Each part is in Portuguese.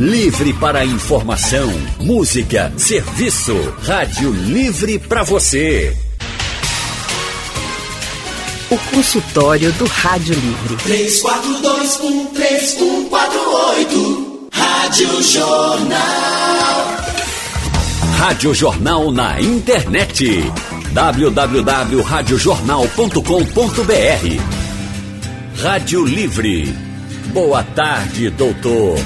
Livre para informação, música, serviço. Rádio Livre para você. O consultório do Rádio Livre. 34213148. Rádio Jornal. Rádio Jornal na internet. www.radiojornal.com.br Rádio Livre. Boa tarde, doutor.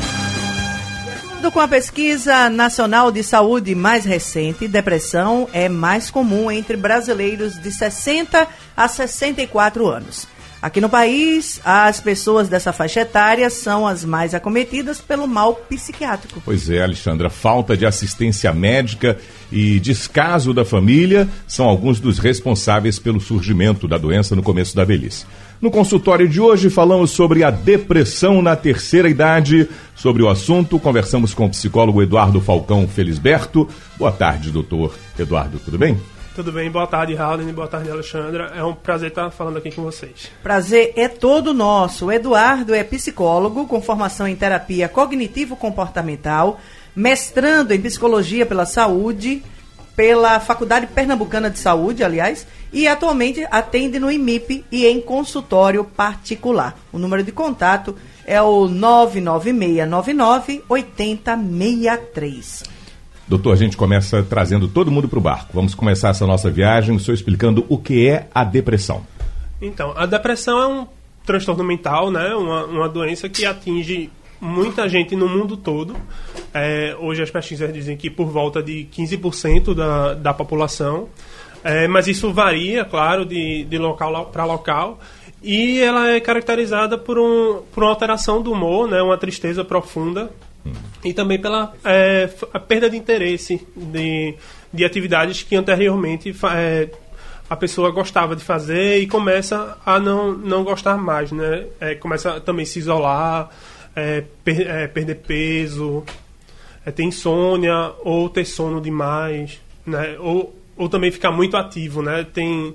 Acordo com a pesquisa nacional de saúde mais recente, depressão é mais comum entre brasileiros de 60 a 64 anos. Aqui no país, as pessoas dessa faixa etária são as mais acometidas pelo mal psiquiátrico. Pois é, Alexandra, falta de assistência médica e descaso da família são alguns dos responsáveis pelo surgimento da doença no começo da velhice. No consultório de hoje falamos sobre a depressão na terceira idade. Sobre o assunto, conversamos com o psicólogo Eduardo Falcão Felisberto. Boa tarde, doutor Eduardo, tudo bem? Tudo bem, boa tarde, Raul, boa tarde, Alexandra. É um prazer estar falando aqui com vocês. Prazer é todo nosso. O Eduardo é psicólogo com formação em terapia cognitivo-comportamental, mestrando em psicologia pela saúde, pela Faculdade Pernambucana de Saúde, aliás, e atualmente atende no IMIP e em consultório particular. O número de contato é o 99699 8063. Doutor, a gente começa trazendo todo mundo para o barco. Vamos começar essa nossa viagem, o senhor explicando o que é a depressão. Então, a depressão é um transtorno mental, né? uma, uma doença que atinge muita gente no mundo todo. É, hoje as pesquisas dizem que por volta de 15% da, da população. É, mas isso varia, claro, de, de local para local. E ela é caracterizada por, um, por uma alteração do humor, né? uma tristeza profunda e também pela é, a perda de interesse de, de atividades que anteriormente é, a pessoa gostava de fazer e começa a não, não gostar mais, né? É, começa também a se isolar, é, per, é, perder peso, é, ter insônia ou ter sono demais, né? Ou, ou também ficar muito ativo, né? Tem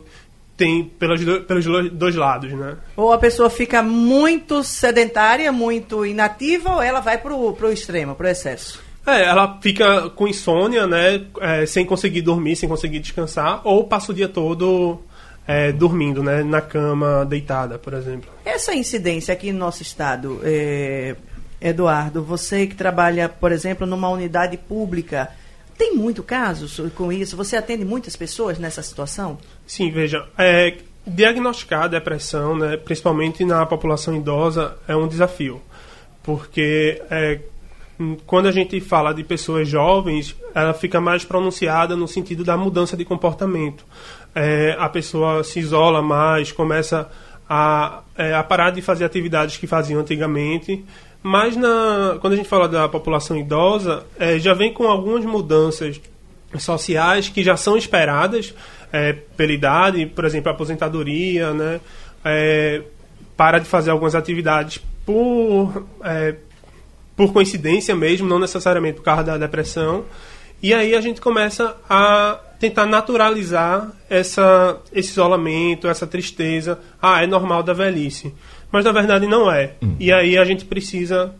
tem pelos, pelos dois lados, né? Ou a pessoa fica muito sedentária, muito inativa, ou ela vai pro, pro extremo, pro excesso? É, ela fica com insônia, né? É, sem conseguir dormir, sem conseguir descansar, ou passa o dia todo é, dormindo, né? Na cama, deitada, por exemplo. Essa incidência aqui no nosso estado, é, Eduardo, você que trabalha, por exemplo, numa unidade pública, tem muito casos com isso? Você atende muitas pessoas nessa situação? Sim, veja, é, diagnosticar a depressão, né, principalmente na população idosa, é um desafio. Porque é, quando a gente fala de pessoas jovens, ela fica mais pronunciada no sentido da mudança de comportamento. É, a pessoa se isola mais, começa a, é, a parar de fazer atividades que faziam antigamente mas na, quando a gente fala da população idosa, é, já vem com algumas mudanças sociais que já são esperadas é, pela idade, por exemplo, aposentadoria, né? É, para de fazer algumas atividades por, é, por coincidência mesmo, não necessariamente por causa da depressão. E aí a gente começa a tentar naturalizar essa, esse isolamento, essa tristeza. Ah, é normal da velhice mas na verdade não é. Hum. E aí a gente precisa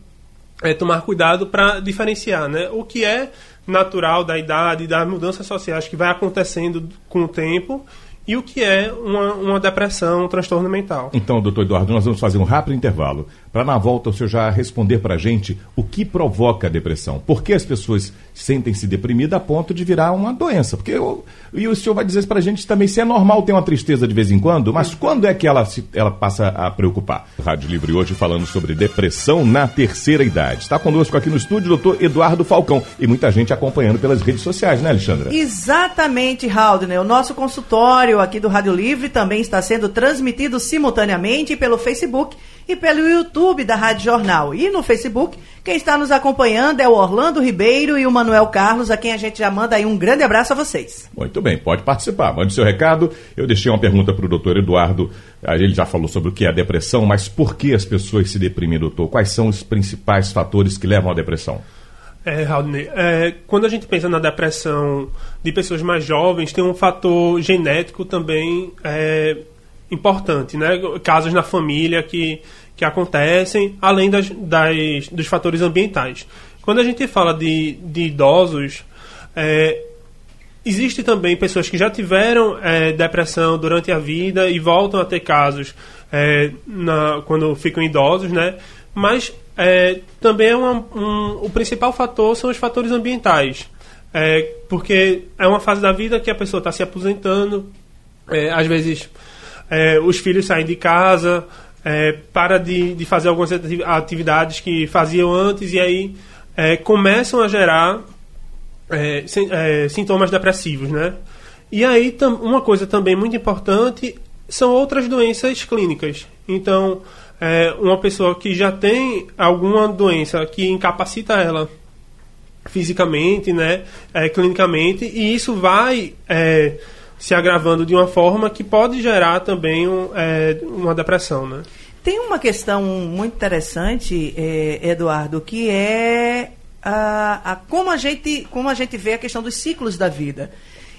é, tomar cuidado para diferenciar né? o que é natural da idade, das mudanças sociais que vai acontecendo com o tempo e o que é uma, uma depressão, um transtorno mental. Então, doutor Eduardo, nós vamos fazer um rápido intervalo para na volta o senhor já responder para a gente o que provoca a depressão. Por que as pessoas sentem-se deprimidas a ponto de virar uma doença? Porque eu, e o senhor vai dizer para a gente também se é normal ter uma tristeza de vez em quando, mas quando é que ela, se, ela passa a preocupar? Rádio Livre hoje falando sobre depressão na terceira idade. Está conosco aqui no estúdio o doutor Eduardo Falcão e muita gente acompanhando pelas redes sociais, né, Alexandra? Exatamente, Haldner. O nosso consultório aqui do Rádio Livre também está sendo transmitido simultaneamente pelo Facebook e pelo YouTube da Rádio Jornal. E no Facebook, quem está nos acompanhando é o Orlando Ribeiro e o Manuel Carlos, a quem a gente já manda aí um grande abraço a vocês. Muito bem, pode participar. Mande seu recado. Eu deixei uma pergunta para o doutor Eduardo. Ele já falou sobre o que é a depressão, mas por que as pessoas se deprimem, doutor? Quais são os principais fatores que levam à depressão? É, Raudney, é, quando a gente pensa na depressão de pessoas mais jovens, tem um fator genético também é, importante, né? Casos na família que que acontecem, além das, das, dos fatores ambientais. Quando a gente fala de, de idosos, é, existe também pessoas que já tiveram é, depressão durante a vida e voltam a ter casos é, na, quando ficam idosos, né? Mas é, também é uma, um, o principal fator são os fatores ambientais. É, porque é uma fase da vida que a pessoa está se aposentando, é, às vezes os filhos saem de casa, é, para de, de fazer algumas atividades que faziam antes e aí é, começam a gerar é, sintomas depressivos, né? E aí uma coisa também muito importante são outras doenças clínicas. Então, é, uma pessoa que já tem alguma doença que incapacita ela fisicamente, né, é, clinicamente, e isso vai é, se agravando de uma forma que pode gerar também um, é, uma depressão, né? Tem uma questão muito interessante, é, Eduardo, que é a, a, como, a gente, como a gente vê a questão dos ciclos da vida.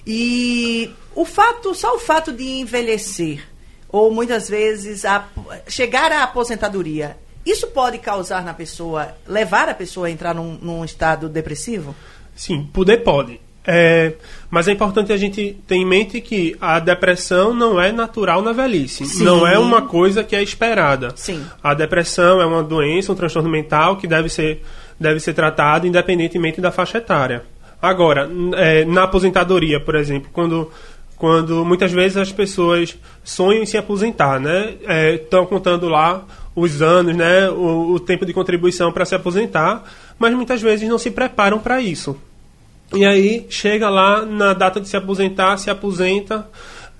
E o fato, só o fato de envelhecer, ou muitas vezes a, chegar à aposentadoria, isso pode causar na pessoa, levar a pessoa a entrar num, num estado depressivo? Sim, poder pode. É, mas é importante a gente ter em mente que a depressão não é natural na velhice. Sim. Não é uma coisa que é esperada. Sim. A depressão é uma doença, um transtorno mental que deve ser, deve ser tratado independentemente da faixa etária. Agora, é, na aposentadoria, por exemplo, quando, quando muitas vezes as pessoas sonham em se aposentar, né? Estão é, contando lá os anos, né? O, o tempo de contribuição para se aposentar, mas muitas vezes não se preparam para isso. E aí chega lá na data de se aposentar, se aposenta,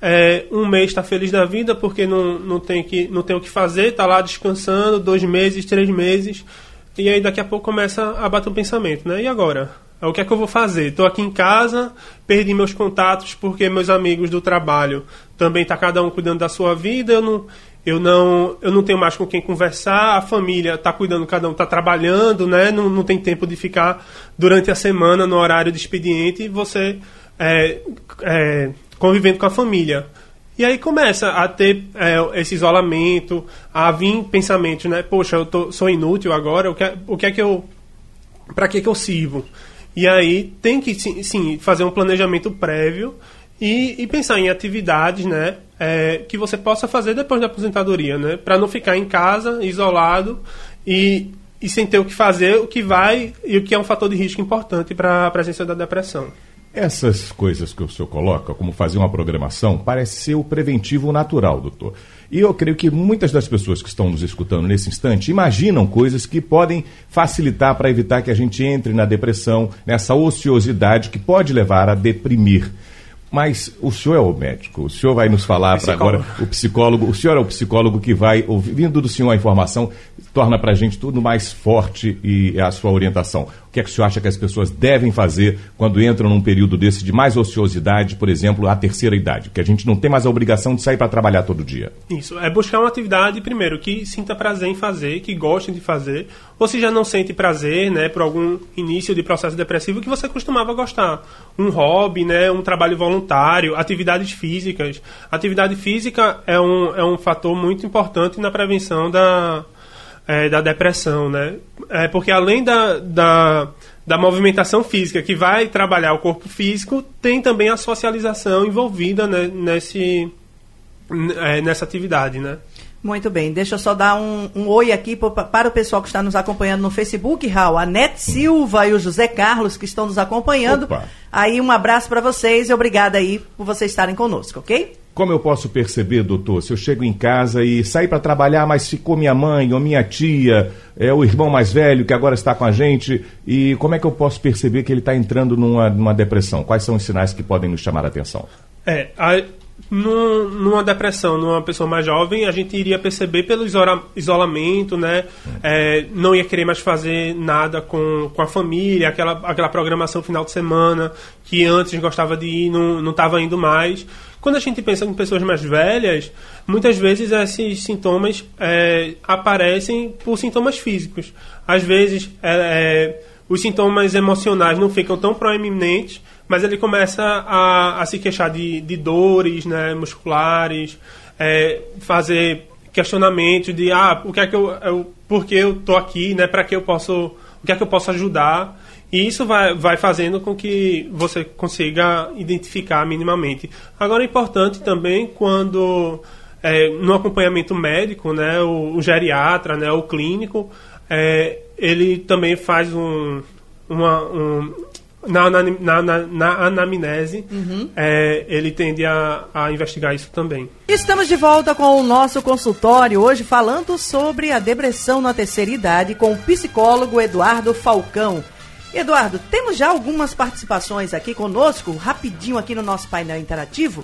é, um mês está feliz da vida porque não, não, tem que, não tem o que fazer, está lá descansando, dois meses, três meses, e aí daqui a pouco começa a bater um pensamento, né? E agora? É, o que é que eu vou fazer? Estou aqui em casa, perdi meus contatos porque meus amigos do trabalho também tá cada um cuidando da sua vida, eu não, eu não, eu não tenho mais com quem conversar, a família está cuidando, cada um está trabalhando, né? Não, não tem tempo de ficar durante a semana no horário de expediente você é, é, convivendo com a família. E aí começa a ter é, esse isolamento, a vir pensamentos, né? Poxa, eu tô, sou inútil agora, o que, é, o que é que eu. Para que, que eu sirvo? E aí tem que, sim fazer um planejamento prévio e, e pensar em atividades, né? É, que você possa fazer depois da aposentadoria, né? Para não ficar em casa, isolado e, e sem ter o que fazer, o que vai e o que é um fator de risco importante para a presença da depressão. Essas coisas que o senhor coloca, como fazer uma programação, parece ser o preventivo natural, doutor. E eu creio que muitas das pessoas que estão nos escutando nesse instante imaginam coisas que podem facilitar para evitar que a gente entre na depressão, nessa ociosidade que pode levar a deprimir. Mas o senhor é o médico, o senhor vai nos falar para agora, o psicólogo, o senhor é o psicólogo que vai, ouvindo do senhor a informação, torna para a gente tudo mais forte e a sua orientação. O que é que o senhor acha que as pessoas devem fazer quando entram num período desse de mais ociosidade, por exemplo, a terceira idade? Que a gente não tem mais a obrigação de sair para trabalhar todo dia. Isso, é buscar uma atividade, primeiro, que sinta prazer em fazer, que goste de fazer, ou se já não sente prazer, né, por algum início de processo depressivo que você costumava gostar. Um hobby, né, um trabalho voluntário, atividades físicas. Atividade física é um, é um fator muito importante na prevenção da é, da depressão, né? É porque além da, da, da movimentação física que vai trabalhar o corpo físico, tem também a socialização envolvida né, nesse, é, nessa atividade, né? Muito bem, deixa eu só dar um, um oi aqui para o pessoal que está nos acompanhando no Facebook, Raul, a Net Silva e o José Carlos que estão nos acompanhando. Opa. Aí um abraço para vocês e obrigada aí por vocês estarem conosco, ok? Como eu posso perceber, doutor, se eu chego em casa e saí para trabalhar, mas ficou minha mãe ou minha tia, é o irmão mais velho que agora está com a gente, e como é que eu posso perceber que ele está entrando numa, numa depressão? Quais são os sinais que podem nos chamar a atenção? É, a, num, numa depressão, numa pessoa mais jovem, a gente iria perceber pelo isola, isolamento, né? É, não ia querer mais fazer nada com, com a família, aquela, aquela programação final de semana que antes gostava de ir, não estava indo mais. Quando a gente pensa em pessoas mais velhas, muitas vezes esses sintomas é, aparecem por sintomas físicos. Às vezes, é, é, os sintomas emocionais não ficam tão proeminentes, mas ele começa a, a se queixar de, de dores né, musculares, é, fazer questionamentos de ah, o que é que eu, eu por que eu tô aqui, né, para que eu posso o que é que eu posso ajudar. E isso vai, vai fazendo com que você consiga identificar minimamente. Agora é importante também quando é, no acompanhamento médico, né, o, o geriatra, né, o clínico, é, ele também faz um, uma, um, na, na, na, na anamnese, uhum. é, ele tende a, a investigar isso também. Estamos de volta com o nosso consultório, hoje falando sobre a depressão na terceira idade com o psicólogo Eduardo Falcão. Eduardo, temos já algumas participações aqui conosco, rapidinho aqui no nosso painel interativo.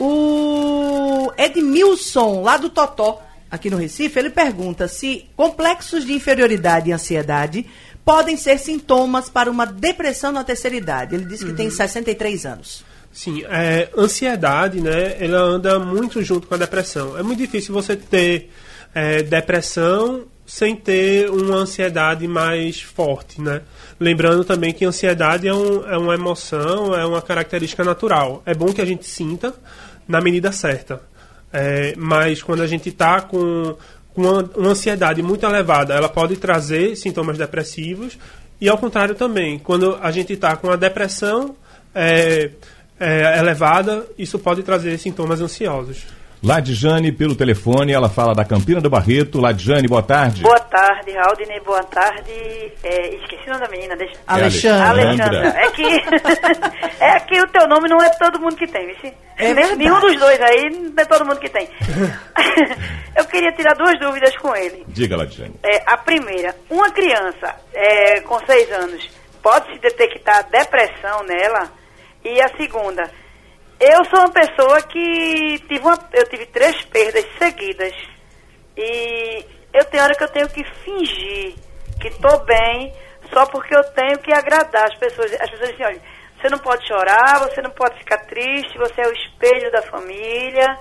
O Edmilson, lá do Totó, aqui no Recife, ele pergunta se complexos de inferioridade e ansiedade podem ser sintomas para uma depressão na terceira idade. Ele disse que uhum. tem 63 anos. Sim, é, ansiedade, né, ela anda muito junto com a depressão. É muito difícil você ter é, depressão sem ter uma ansiedade mais forte, né? Lembrando também que ansiedade é, um, é uma emoção, é uma característica natural. É bom que a gente sinta na medida certa. É, mas quando a gente está com com uma, ansiedade muito elevada, ela pode trazer sintomas depressivos e ao contrário também, quando a gente está com a depressão é, é, elevada, isso pode trazer sintomas ansiosos. Ladjane, pelo telefone, ela fala da Campina do Barreto. Ladjane, boa tarde. Boa tarde, Aldine, boa tarde. É, esqueci o nome da menina. Deixa... Alexandra. Alexandra. É que, é que o teu nome não é todo mundo que tem, viu? É Nenhum dos dois aí não é todo mundo que tem. Eu queria tirar duas dúvidas com ele. Diga, Ladjane. É, a primeira, uma criança é, com seis anos, pode-se detectar depressão nela? E a segunda eu sou uma pessoa que tive uma, eu tive três perdas seguidas. E eu tenho hora que eu tenho que fingir que estou bem só porque eu tenho que agradar as pessoas. As pessoas dizem, olha, você não pode chorar, você não pode ficar triste, você é o espelho da família.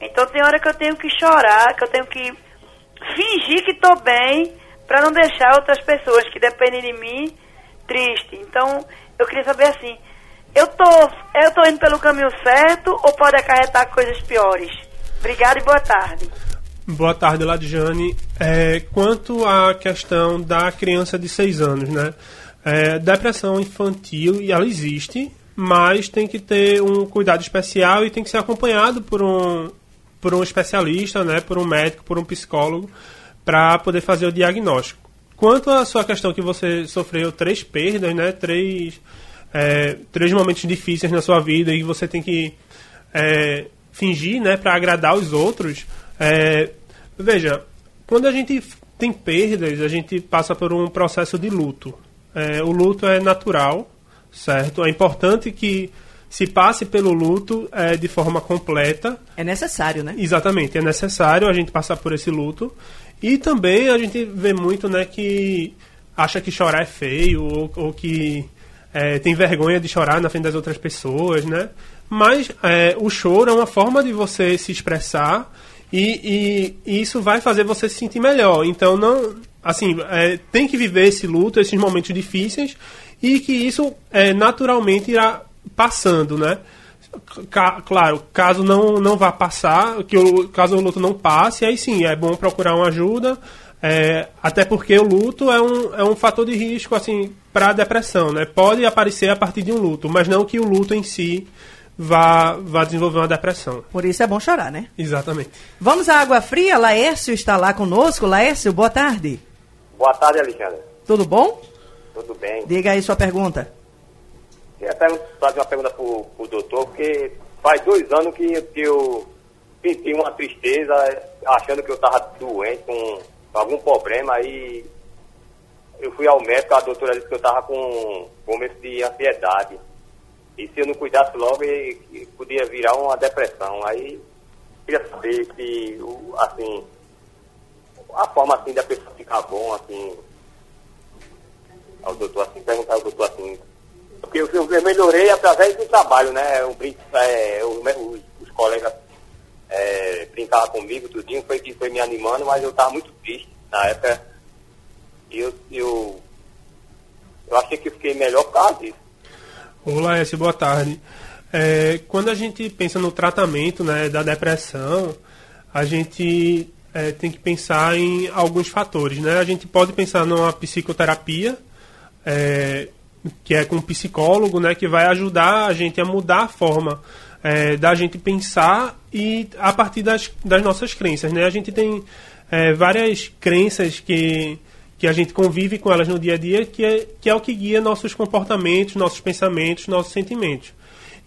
Então tem hora que eu tenho que chorar, que eu tenho que fingir que estou bem para não deixar outras pessoas que dependem de mim triste. Então eu queria saber assim, eu tô, eu tô indo pelo caminho certo ou pode acarretar coisas piores? Obrigada e boa tarde. Boa tarde, Ladjane. É, quanto à questão da criança de 6 anos, né? É, depressão infantil, e ela existe, mas tem que ter um cuidado especial e tem que ser acompanhado por um, por um especialista, né? Por um médico, por um psicólogo, para poder fazer o diagnóstico. Quanto à sua questão que você sofreu três perdas, né? Três é, três momentos difíceis na sua vida e você tem que é, fingir, né, para agradar os outros. É, veja, quando a gente tem perdas, a gente passa por um processo de luto. É, o luto é natural, certo? É importante que se passe pelo luto é, de forma completa. É necessário, né? Exatamente, é necessário a gente passar por esse luto. E também a gente vê muito, né, que acha que chorar é feio ou, ou que é, tem vergonha de chorar na frente das outras pessoas, né? Mas é, o choro é uma forma de você se expressar e, e, e, isso vai fazer você se sentir melhor. Então, não, assim, é, tem que viver esse luto, esses momentos difíceis e que isso é, naturalmente irá passando, né? claro, caso não, não vá passar, que o, caso o luto não passe, aí sim, é bom procurar uma ajuda, é, até porque o luto é um, é um fator de risco, assim, para a depressão, né? Pode aparecer a partir de um luto, mas não que o luto em si vá, vá desenvolver uma depressão. Por isso é bom chorar, né? Exatamente. Vamos à água fria. Laércio está lá conosco. Laércio, boa tarde. Boa tarde, Alexandre. Tudo bom? Tudo bem. Diga aí sua pergunta. Queria fazer uma pergunta para o doutor, porque faz dois anos que, que eu senti uma tristeza, achando que eu estava doente, com algum problema, aí eu fui ao médico, a doutora disse que eu estava com começo de ansiedade. E se eu não cuidasse logo, podia virar uma depressão. Aí, queria saber se, assim, a forma, assim, da pessoa ficar bom, assim, ao doutor, assim, perguntar ao doutor, assim, porque eu, eu melhorei através do trabalho, né? Eu, é, eu, os, os, colegas é, brincavam comigo, tudinho, foi que foi me animando, mas eu estava muito triste na época eu, eu, eu achei que fiquei melhor por causa disso. Olá, S, boa tarde. É, quando a gente pensa no tratamento né, da depressão, a gente é, tem que pensar em alguns fatores, né? A gente pode pensar numa psicoterapia, é, que é com um psicólogo, né? Que vai ajudar a gente a mudar a forma é, da gente pensar e a partir das, das nossas crenças, né? A gente tem é, várias crenças que, que a gente convive com elas no dia a dia, que é, que é o que guia nossos comportamentos, nossos pensamentos, nossos sentimentos.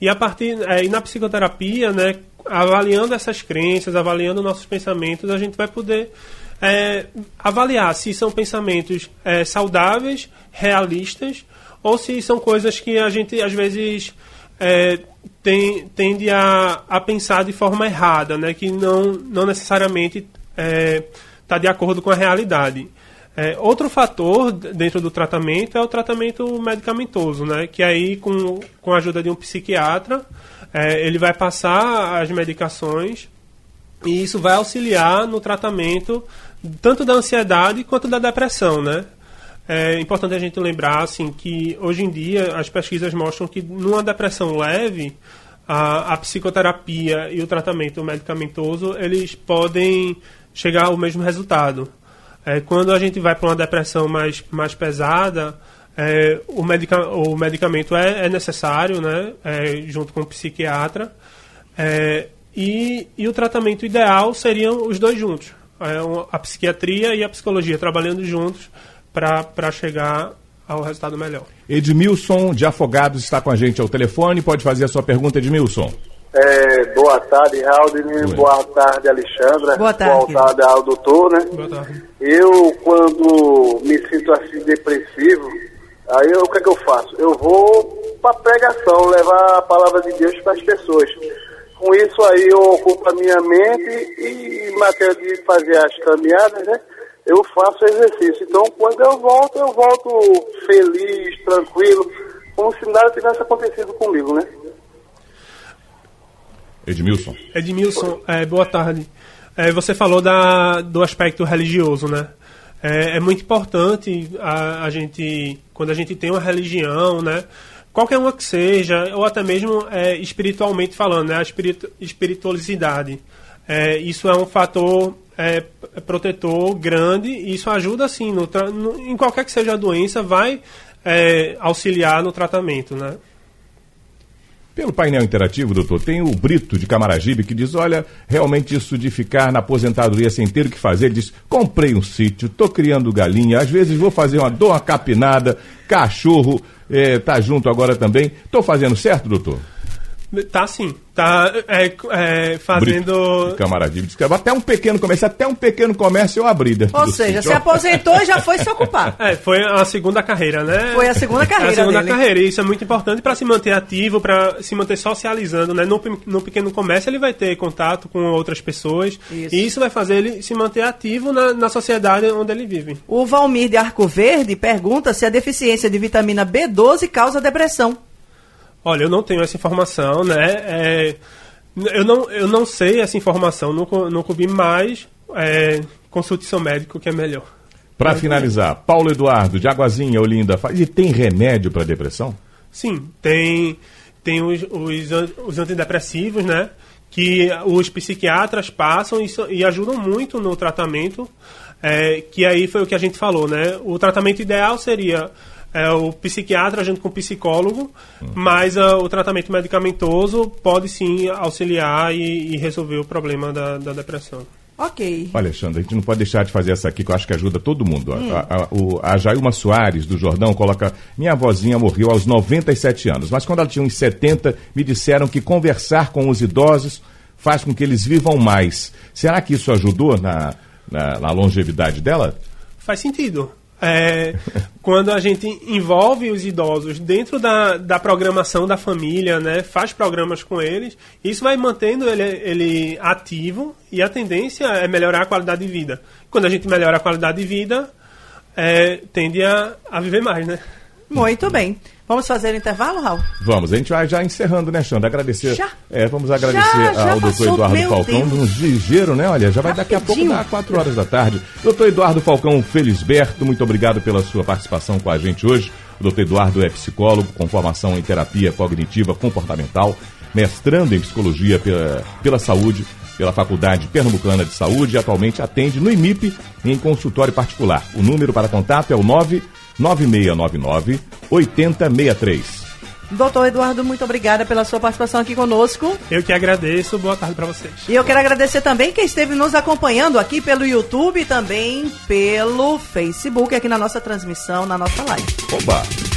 E a partir é, e na psicoterapia, né, avaliando essas crenças, avaliando nossos pensamentos, a gente vai poder é, avaliar se são pensamentos é, saudáveis, realistas, ou se são coisas que a gente às vezes é, tem, tende a, a pensar de forma errada, né? que não, não necessariamente está é, tá de acordo com a realidade. É, outro fator dentro do tratamento é o tratamento medicamentoso, né? que aí com, com a ajuda de um psiquiatra é, ele vai passar as medicações e isso vai auxiliar no tratamento tanto da ansiedade quanto da depressão, né? É importante a gente lembrar assim, que hoje em dia as pesquisas mostram que numa depressão leve, a, a psicoterapia e o tratamento medicamentoso eles podem chegar ao mesmo resultado. É, quando a gente vai para uma depressão mais, mais pesada, é, o, medica, o medicamento é, é necessário, né, é, junto com o psiquiatra, é, e, e o tratamento ideal seriam os dois juntos, é, a psiquiatria e a psicologia trabalhando juntos para chegar ao resultado melhor. Edmilson de Afogados está com a gente ao telefone. Pode fazer a sua pergunta, Edmilson. É, boa tarde, Raul. Boa tarde, Alexandra. Boa tarde. Boa tarde ao doutor, né? Boa tarde. Eu, quando me sinto assim depressivo, aí eu, o que é que eu faço? Eu vou para pregação, levar a palavra de Deus para as pessoas. Com isso aí eu ocupo a minha mente e em matéria de fazer as caminhadas, né? Eu faço exercício. Então, quando eu volto, eu volto feliz, tranquilo, como se nada tivesse acontecido comigo, né? Edmilson. Edmilson, é, boa tarde. É, você falou da, do aspecto religioso, né? É, é muito importante a, a, gente, quando a gente tem uma religião, né? Qualquer uma que seja, ou até mesmo é, espiritualmente falando, né? A espiritu, espiritualidade. É, isso é um fator é, protetor grande e isso ajuda assim no, no, em qualquer que seja a doença vai é, auxiliar no tratamento, né? Pelo painel interativo, doutor, tem o Brito de Camaragibe que diz: olha, realmente isso de ficar na aposentadoria sem ter o que fazer. Ele diz: comprei um sítio, tô criando galinha, às vezes vou fazer uma, uma capinada, cachorro é, tá junto agora também. Tô fazendo certo, doutor? Tá sim. Tá é, é, fazendo. Camaradinho. Até um pequeno comércio, até um pequeno comércio eu abri. Ou seja, se aposentou e já foi se ocupar. É, foi a segunda carreira, né? Foi a segunda carreira. É a segunda dele. carreira. E isso é muito importante para se manter ativo, para se manter socializando, né? No, no pequeno comércio ele vai ter contato com outras pessoas. Isso. E isso vai fazer ele se manter ativo na, na sociedade onde ele vive. O Valmir de Arco Verde pergunta se a deficiência de vitamina B12 causa depressão. Olha, eu não tenho essa informação, né? É, eu, não, eu não sei essa informação, não, não coube mais. É, consulte seu médico, que é melhor. Para finalizar, Paulo Eduardo, de Aguazinha, Olinda, e tem remédio para depressão? Sim, tem, tem os, os, os, antidepressivos, né? Que os psiquiatras passam e, e ajudam muito no tratamento. É, que aí foi o que a gente falou, né? O tratamento ideal seria é o psiquiatra junto com o psicólogo, uhum. mas uh, o tratamento medicamentoso pode sim auxiliar e, e resolver o problema da, da, depressão. Ok. Olha, Alexandre, a gente não pode deixar de fazer essa aqui, que eu acho que ajuda todo mundo. Hum. A, a, o, a Jailma Soares, do Jordão, coloca: Minha avózinha morreu aos 97 anos, mas quando ela tinha uns 70, me disseram que conversar com os idosos faz com que eles vivam mais. Será que isso ajudou na, na, na longevidade dela? Faz sentido. É, quando a gente envolve os idosos dentro da, da programação da família, né, faz programas com eles, isso vai mantendo ele, ele ativo e a tendência é melhorar a qualidade de vida. Quando a gente melhora a qualidade de vida, é, tende a, a viver mais, né? Muito bem. Vamos fazer o intervalo, Raul? Vamos, a gente vai já encerrando, né, Xanda? Agradecer. Já? É, vamos agradecer Já, já ao doutor Eduardo meu Falcão, Deus. ligeiro, né? Olha, já vai daqui a pouco Rapidinho. dar 4 horas da tarde. Doutor Eduardo Falcão Felisberto, muito obrigado pela sua participação com a gente hoje. O doutor Eduardo é psicólogo com formação em terapia cognitiva comportamental, mestrando em psicologia pela, pela saúde, pela Faculdade Pernambucana de Saúde e atualmente atende no IMIP em consultório particular. O número para contato é o 99699 8063. Doutor Eduardo, muito obrigada pela sua participação aqui conosco. Eu que agradeço. Boa tarde para vocês. E eu quero agradecer também quem esteve nos acompanhando aqui pelo YouTube e também pelo Facebook, aqui na nossa transmissão, na nossa live. Oba!